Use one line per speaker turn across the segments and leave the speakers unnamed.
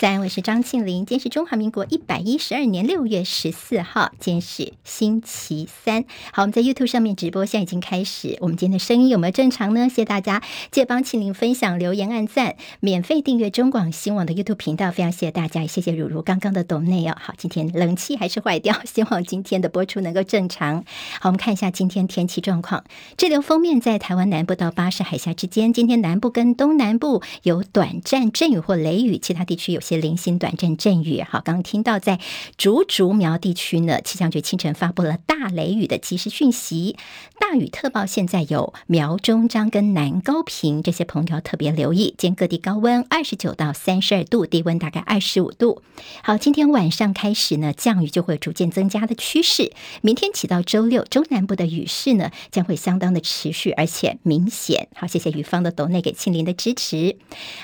在，我是张庆玲。今天是中华民国一百一十二年六月十四号，今天是星期三。好，我们在 YouTube 上面直播，现在已经开始。我们今天的声音有没有正常呢？谢谢大家，记得帮庆玲分享、留言、按赞，免费订阅中广新网的 YouTube 频道。非常谢谢大家，也谢谢如如刚刚的懂内哦。好，今天冷气还是坏掉，希望今天的播出能够正常。好，我们看一下今天天气状况。这流封面在台湾南部到巴士海峡之间，今天南部跟东南部有短暂阵雨或雷雨，其他地区有些零星短阵阵雨，好，刚听到在竹竹苗地区呢，气象局清晨发布了大雷雨的即时讯息，大雨特报现在有苗中彰跟南高屏这些朋友特别留意，今各地高温二十九到三十二度，低温大概二十五度。好，今天晚上开始呢，降雨就会逐渐增加的趋势，明天起到周六，中南部的雨势呢将会相当的持续而且明显。好，谢谢雨方的抖内给庆林的支持。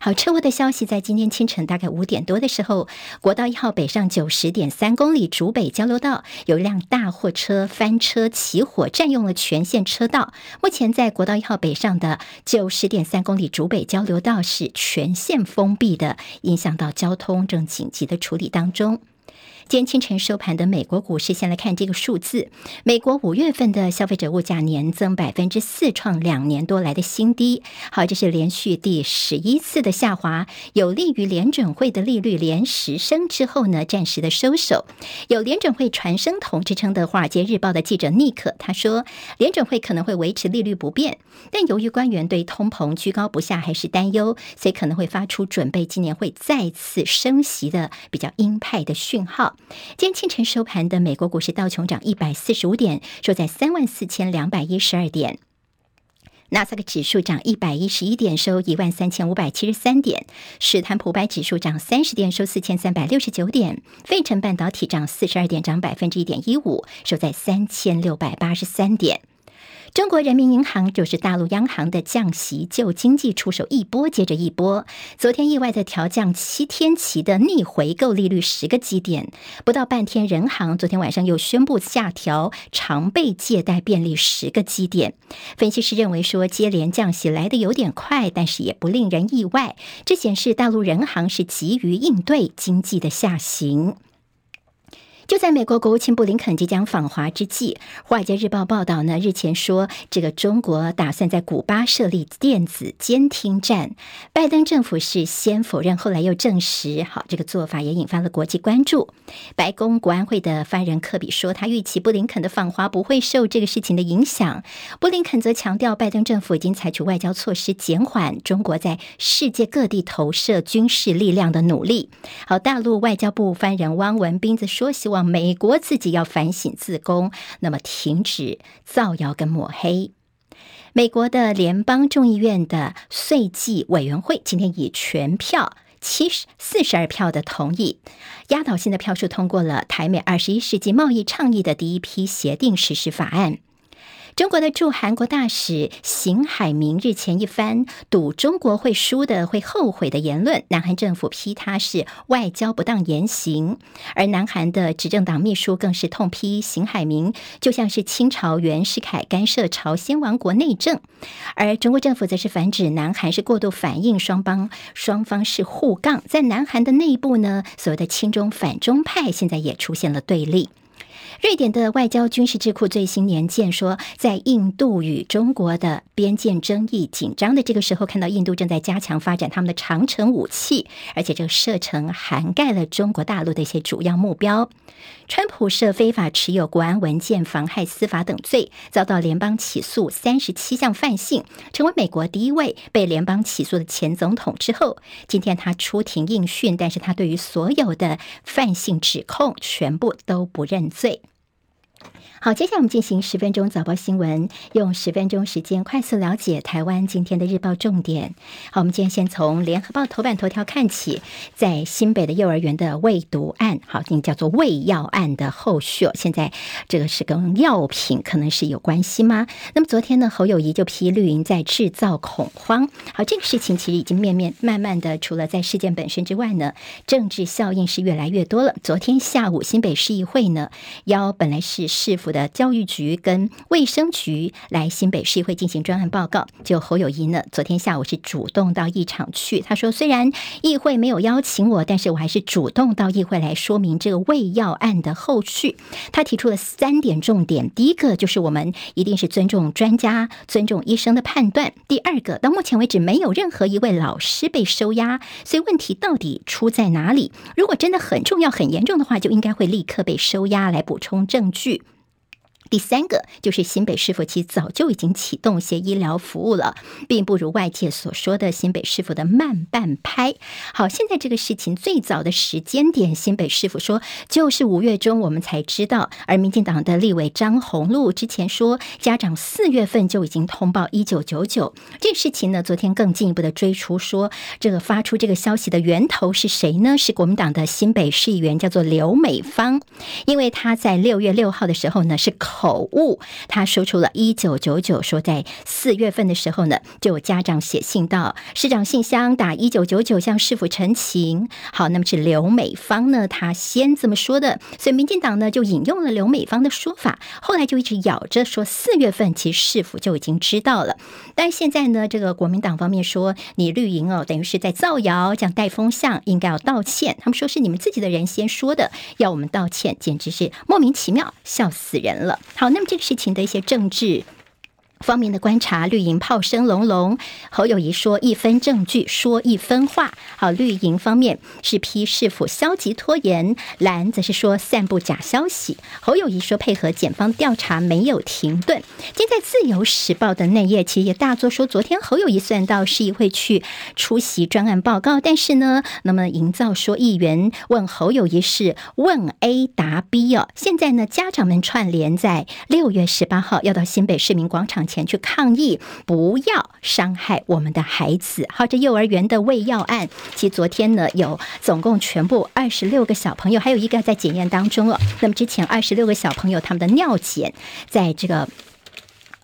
好，车祸的消息在今天清晨大概五点。点多的时候，国道一号北上九十点三公里主北交流道有一辆大货车翻车起火，占用了全线车道。目前在国道一号北上的九十点三公里主北交流道是全线封闭的，影响到交通，正紧急的处理当中。今天清晨收盘的美国股市，先来看这个数字：美国五月份的消费者物价年增百分之四，创两年多来的新低。好，这是连续第十一次的下滑，有利于联准会的利率连十升之后呢，暂时的收手。有联准会传声筒之称的《华尔街日报》的记者尼克他说，联准会可能会维持利率不变，但由于官员对通膨居高不下还是担忧，所以可能会发出准备今年会再次升息的比较鹰派的讯号。今天清晨收盘的美国股市道琼涨一百四十五点，收在三万四千两百一十二点；纳斯达克指数涨一百一十一点，收一万三千五百七十三点；史坦普白指数涨三十点，收四千三百六十九点；费城半导体涨四十二点，涨百分之一点一五，收在三千六百八十三点。中国人民银行就是大陆央行的降息救经济出手一波接着一波，昨天意外的调降七天期的逆回购利率十个基点，不到半天，人行昨天晚上又宣布下调常备借贷便利十个基点。分析师认为说，接连降息来得有点快，但是也不令人意外，这显示大陆人行是急于应对经济的下行。就在美国国务卿布林肯即将访华之际，《华尔街日报》报道呢，日前说这个中国打算在古巴设立电子监听站。拜登政府是先否认，后来又证实。好，这个做法也引发了国际关注。白宫国安会的发言人科比说，他预期布林肯的访华不会受这个事情的影响。布林肯则强调，拜登政府已经采取外交措施，减缓中国在世界各地投射军事力量的努力。好，大陆外交部发言人汪文斌则说，希望。望美国自己要反省自宫，那么停止造谣跟抹黑。美国的联邦众议院的税计委员会今天以全票七十四十二票的同意，压倒性的票数通过了台美二十一世纪贸易倡议的第一批协定实施法案。中国的驻韩国大使邢海明日前一番赌中国会输的、会后悔的言论，南韩政府批他是外交不当言行，而南韩的执政党秘书更是痛批邢海明就像是清朝袁世凯干涉朝鲜王国内政，而中国政府则是反指南韩是过度反应，双方双方是互杠，在南韩的内部呢，所谓的亲中反中派现在也出现了对立。瑞典的外交军事智库最新年鉴说，在印度与中国的边界争议紧张的这个时候，看到印度正在加强发展他们的长城武器，而且这个射程涵盖了中国大陆的一些主要目标。川普涉非法持有国安文件、妨害司法等罪，遭到联邦起诉三十七项犯性，成为美国第一位被联邦起诉的前总统。之后，今天他出庭应讯，但是他对于所有的犯性指控全部都不认罪。好，接下来我们进行十分钟早报新闻，用十分钟时间快速了解台湾今天的日报重点。好，我们今天先从联合报头版头条看起，在新北的幼儿园的喂毒案，好，这叫做喂药案的后续。现在这个是跟药品可能是有关系吗？那么昨天呢，侯友谊就批绿营在制造恐慌。好，这个事情其实已经面面慢慢的，除了在事件本身之外呢，政治效应是越来越多了。昨天下午新北市议会呢，邀本来是市府的教育局跟卫生局来新北市议会进行专案报告。就侯友谊呢，昨天下午是主动到议场去。他说，虽然议会没有邀请我，但是我还是主动到议会来说明这个胃药案的后续。他提出了三点重点：第一个就是我们一定是尊重专家、尊重医生的判断；第二个，到目前为止没有任何一位老师被收押，所以问题到底出在哪里？如果真的很重要、很严重的话，就应该会立刻被收押来补充证据。第三个就是新北市府其早就已经启动一些医疗服务了，并不如外界所说的新北市府的慢半拍。好，现在这个事情最早的时间点，新北市府说就是五月中我们才知道，而民进党的立委张宏禄之前说家长四月份就已经通报一九九九。这事情呢，昨天更进一步的追出说，这个发出这个消息的源头是谁呢？是国民党的新北市议员，叫做刘美芳，因为他在六月六号的时候呢是。口口误，他说出了一九九九，说在四月份的时候呢，就有家长写信到市长信箱打一九九九向市府陈情。好，那么是刘美芳呢，他先这么说的，所以民进党呢就引用了刘美芳的说法，后来就一直咬着说四月份其实市府就已经知道了，但现在呢，这个国民党方面说你绿营哦，等于是在造谣，讲带风向，应该要道歉。他们说是你们自己的人先说的，要我们道歉，简直是莫名其妙，笑死人了。好，那么这个事情的一些政治。方面的观察，绿营炮声隆隆。侯友谊说一分证据说一分话。好，绿营方面是批市府消极拖延，蓝则是说散布假消息。侯友谊说配合检方调查没有停顿。今在自由时报的内页其实也大作说，昨天侯友谊虽然到市议会去出席专案报告，但是呢，那么营造说议员问侯友谊是问 A 答 B 哦。现在呢，家长们串联在六月十八号要到新北市民广场。前去抗议，不要伤害我们的孩子。好，这幼儿园的喂药案，其昨天呢，有总共全部二十六个小朋友，还有一个在检验当中了。那么之前二十六个小朋友他们的尿检，在这个。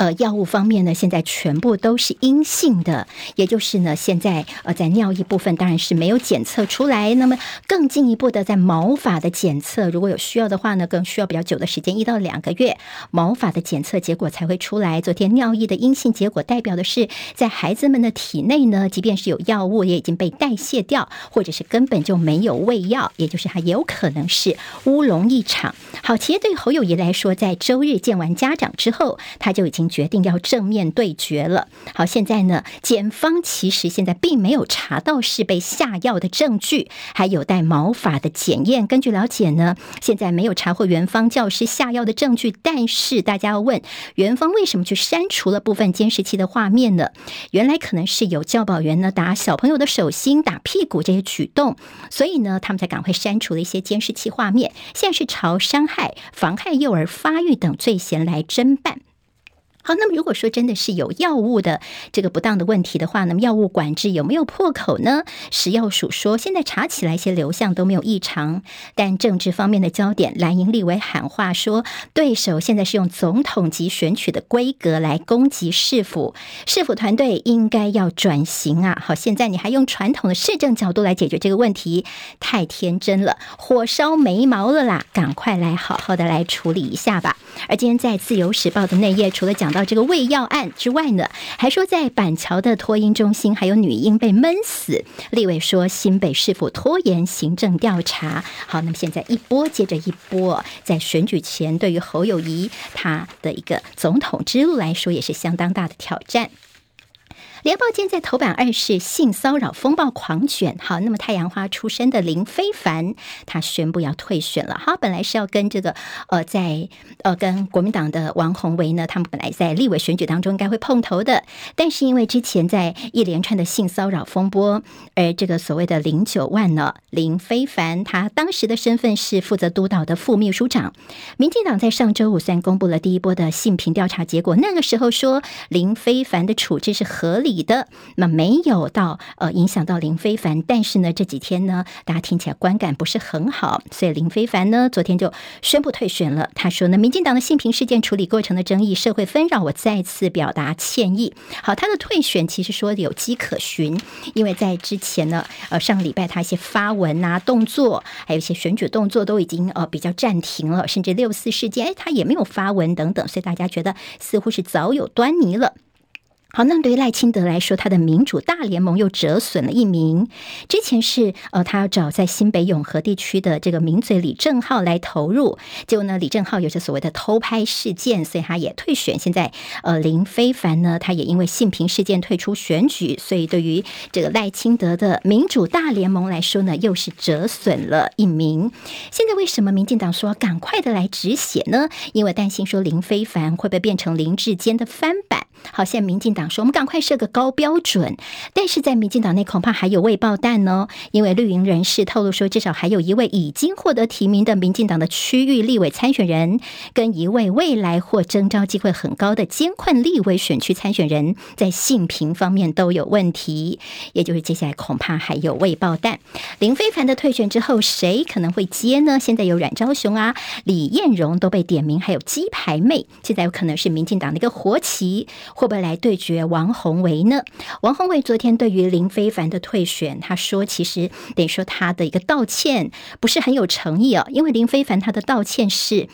呃，药物方面呢，现在全部都是阴性的，也就是呢，现在呃，在尿液部分当然是没有检测出来。那么更进一步的，在毛发的检测，如果有需要的话呢，更需要比较久的时间，一到两个月，毛发的检测结果才会出来。昨天尿液的阴性结果，代表的是在孩子们的体内呢，即便是有药物，也已经被代谢掉，或者是根本就没有喂药，也就是还有可能是乌龙一场。好，其实对侯友宜来说，在周日见完家长之后，他就已经。决定要正面对决了。好，现在呢，检方其实现在并没有查到是被下药的证据，还有待毛发的检验。根据了解呢，现在没有查获园方教师下药的证据。但是大家要问，园方为什么去删除了部分监视器的画面呢？原来可能是有教保员呢打小朋友的手心、打屁股这些举动，所以呢，他们才赶快删除了一些监视器画面。现在是朝伤害、妨害幼儿发育等罪嫌来侦办。好，那么如果说真的是有药物的这个不当的问题的话，那么药物管制有没有破口呢？食药署说，现在查起来一些流向都没有异常，但政治方面的焦点，蓝营立委喊话说，对手现在是用总统级选举的规格来攻击市府，市府团队应该要转型啊！好，现在你还用传统的市政角度来解决这个问题，太天真了，火烧眉毛了啦！赶快来好好的来处理一下吧。而今天在自由时报的内页，除了讲到这个胃药案之外呢，还说在板桥的托婴中心还有女婴被闷死。立委说新北是否拖延行政调查。好，那么现在一波接着一波，在选举前对于侯友谊他的一个总统之路来说，也是相当大的挑战。联报今天在头版二是性骚扰风暴狂卷，好，那么太阳花出身的林非凡，他宣布要退选了。好，本来是要跟这个呃，在呃跟国民党的王宏维呢，他们本来在立委选举当中应该会碰头的，但是因为之前在一连串的性骚扰风波，而这个所谓的零九万呢，林非凡他当时的身份是负责督导的副秘书长。民进党在上周五虽然公布了第一波的性平调查结果，那个时候说林非凡的处置是合理。理的，那没有到呃影响到林非凡，但是呢这几天呢，大家听起来观感不是很好，所以林非凡呢昨天就宣布退选了。他说呢，民进党的性平事件处理过程的争议、社会纷扰，我再次表达歉意。好，他的退选其实说有迹可循，因为在之前呢，呃上个礼拜他一些发文啊、动作，还有一些选举动作都已经呃比较暂停了，甚至六四事件，哎，他也没有发文等等，所以大家觉得似乎是早有端倪了。好，那对于赖清德来说，他的民主大联盟又折损了一名。之前是呃，他要找在新北永和地区的这个名嘴李正浩来投入，结果呢，李正浩有着所谓的偷拍事件，所以他也退选。现在呃，林非凡呢，他也因为性平事件退出选举，所以对于这个赖清德的民主大联盟来说呢，又是折损了一名。现在为什么民进党说赶快的来止血呢？因为担心说林非凡会不会变成林志坚的翻版？好，现在民进党说我们赶快设个高标准，但是在民进党内恐怕还有未爆弹呢。因为绿营人士透露说，至少还有一位已经获得提名的民进党的区域立委参选人，跟一位未来或征召机会很高的艰困立委选区参选人，在性平方面都有问题，也就是接下来恐怕还有未爆弹。林非凡的退选之后，谁可能会接呢？现在有阮昭雄啊、李彦荣都被点名，还有鸡排妹，现在有可能是民进党的一个活棋。会不会来对决王宏维呢？王宏维昨天对于林非凡的退选，他说其实得说他的一个道歉不是很有诚意哦，因为林非凡他的道歉是。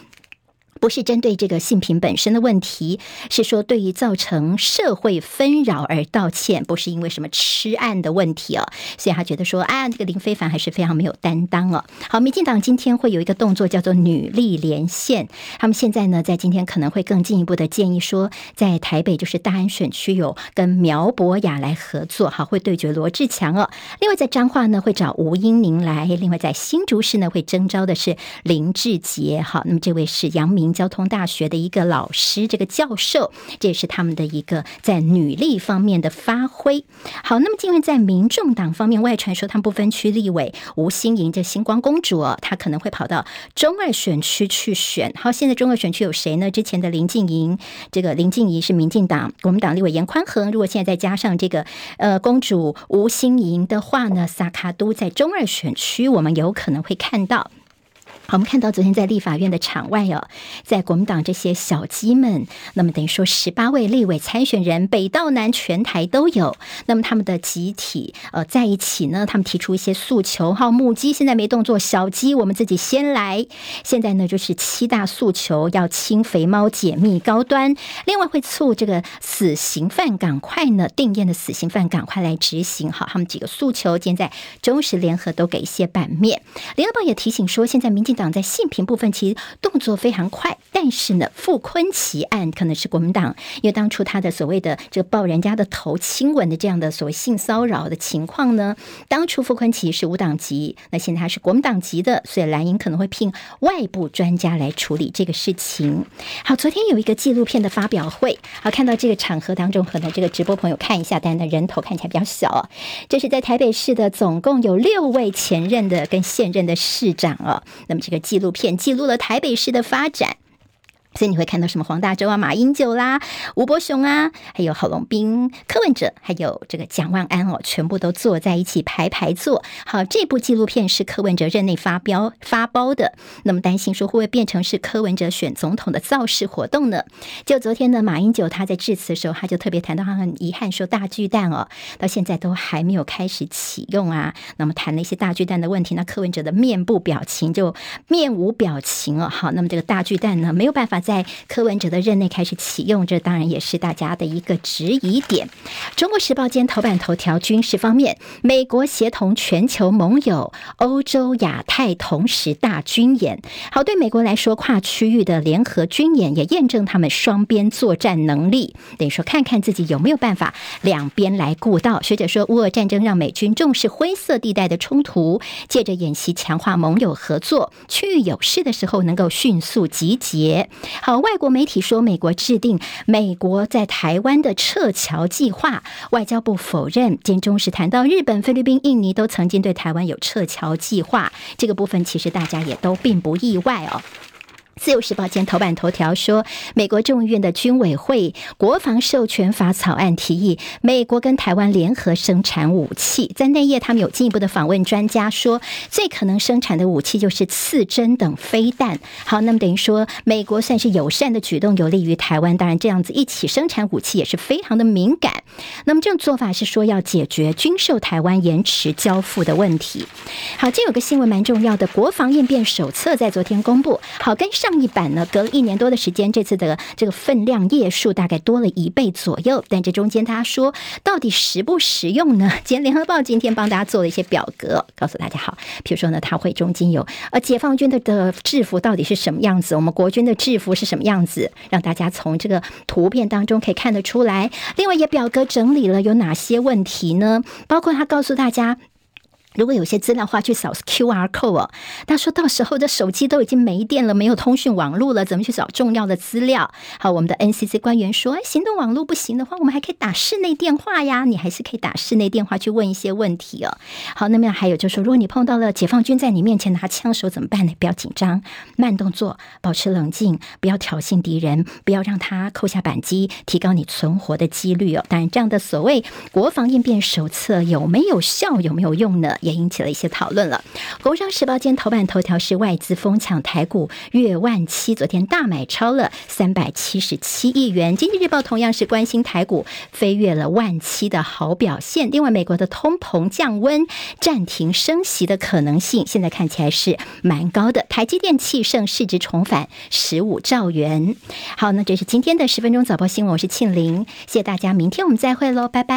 不是针对这个性平本身的问题，是说对于造成社会纷扰而道歉，不是因为什么吃案的问题哦。所以他觉得说啊，这个林非凡还是非常没有担当哦。好，民进党今天会有一个动作叫做女力连线，他们现在呢在今天可能会更进一步的建议说，在台北就是大安选区有跟苗博雅来合作，好，会对决罗志强哦。另外在彰化呢会找吴英宁来，另外在新竹市呢会征召的是林志杰，好，那么这位是杨明。交通大学的一个老师，这个教授，这也是他们的一个在女力方面的发挥。好，那么今天在民众党方面，外传说他们不分区立委吴欣盈这星光公主，她可能会跑到中二选区去选。好，现在中二选区有谁呢？之前的林静莹，这个林静怡是民进党国民党立委严宽恒。如果现在再加上这个呃公主吴欣盈的话呢，萨卡都在中二选区，我们有可能会看到。好，我们看到昨天在立法院的场外哦，在国民党这些小鸡们，那么等于说十八位立委参选人，北到南全台都有。那么他们的集体呃在一起呢，他们提出一些诉求。好，母鸡现在没动作，小鸡我们自己先来。现在呢就是七大诉求，要清肥猫解密高端，另外会促这个死刑犯赶快呢定谳的死刑犯赶快来执行。好，他们几个诉求，今天在中时联合都给一些版面。联合报也提醒说，现在民进。党在性平部分其实动作非常快，但是呢，傅崐萁案可能是国民党，因为当初他的所谓的这个抱人家的头亲吻的这样的所谓性骚扰的情况呢，当初傅崐萁是无党籍，那现在他是国民党籍的，所以蓝营可能会聘外部专家来处理这个事情。好，昨天有一个纪录片的发表会，好，看到这个场合当中，可能这个直播朋友看一下，但是人头看起来比较小哦。这是在台北市的，总共有六位前任的跟现任的市长哦，那么。这个纪录片记录了台北市的发展。所以你会看到什么黄大洲啊、马英九啦、吴伯雄啊，还有郝龙斌、柯文哲，还有这个蒋万安哦，全部都坐在一起排排坐。好，这部纪录片是柯文哲任内发标发包的。那么担心说会不会变成是柯文哲选总统的造势活动呢？就昨天呢，马英九他在致辞的时候，他就特别谈到他很遗憾说大巨蛋哦，到现在都还没有开始启用啊。那么谈了一些大巨蛋的问题，那柯文哲的面部表情就面无表情哦。好，那么这个大巨蛋呢，没有办法。在柯文哲的任内开始启用，这当然也是大家的一个质疑点。中国时报今头版头条，军事方面，美国协同全球盟友，欧洲亚太同时大军演。好，对美国来说，跨区域的联合军演也验证他们双边作战能力。等于说，看看自己有没有办法两边来顾到。学者说，乌俄战争让美军重视灰色地带的冲突，借着演习强化盟友合作，区域有事的时候能够迅速集结。好，外国媒体说美国制定美国在台湾的撤侨计划，外交部否认。今中时谈到日本、菲律宾、印尼都曾经对台湾有撤侨计划，这个部分其实大家也都并不意外哦。自由时报今天头版头条说，美国众议院的军委会国防授权法草案提议，美国跟台湾联合生产武器。在内页，他们有进一步的访问专家说，最可能生产的武器就是刺针等飞弹。好，那么等于说，美国算是友善的举动，有利于台湾。当然，这样子一起生产武器也是非常的敏感。那么这种做法是说要解决军售台湾延迟交付的问题。好，这有个新闻蛮重要的，国防应变手册在昨天公布。好，跟上。上一版呢，隔了一年多的时间，这次的这个分量页数大概多了一倍左右。但这中间他说，到底实不实用呢？今天联合报今天帮大家做了一些表格，告诉大家好。比如说呢，他会中间有呃解放军的的制服到底是什么样子，我们国军的制服是什么样子，让大家从这个图片当中可以看得出来。另外也表格整理了有哪些问题呢？包括他告诉大家。如果有些资料话，去扫 QR code 哦。他说到时候的手机都已经没电了，没有通讯网络了，怎么去找重要的资料？好，我们的 NCC 官员说，哎行动网络不行的话，我们还可以打室内电话呀。你还是可以打室内电话去问一些问题哦。好，那么还有就是说，如果你碰到了解放军在你面前拿枪手怎么办呢？不要紧张，慢动作，保持冷静，不要挑衅敌人，不要让他扣下扳机，提高你存活的几率哦。当然，这样的所谓国防应变手册有没有效，有没有用呢？也引起了一些讨论了。工商时报今天头版头条是外资疯抢台股越万七，昨天大买超了三百七十七亿元。经济日报同样是关心台股飞跃了万七的好表现。另外，美国的通膨降温、暂停升息的可能性，现在看起来是蛮高的。台积电、气盛市值重返十五兆元。好，那这是今天的十分钟早报新闻，我是庆玲，谢谢大家，明天我们再会喽，拜拜。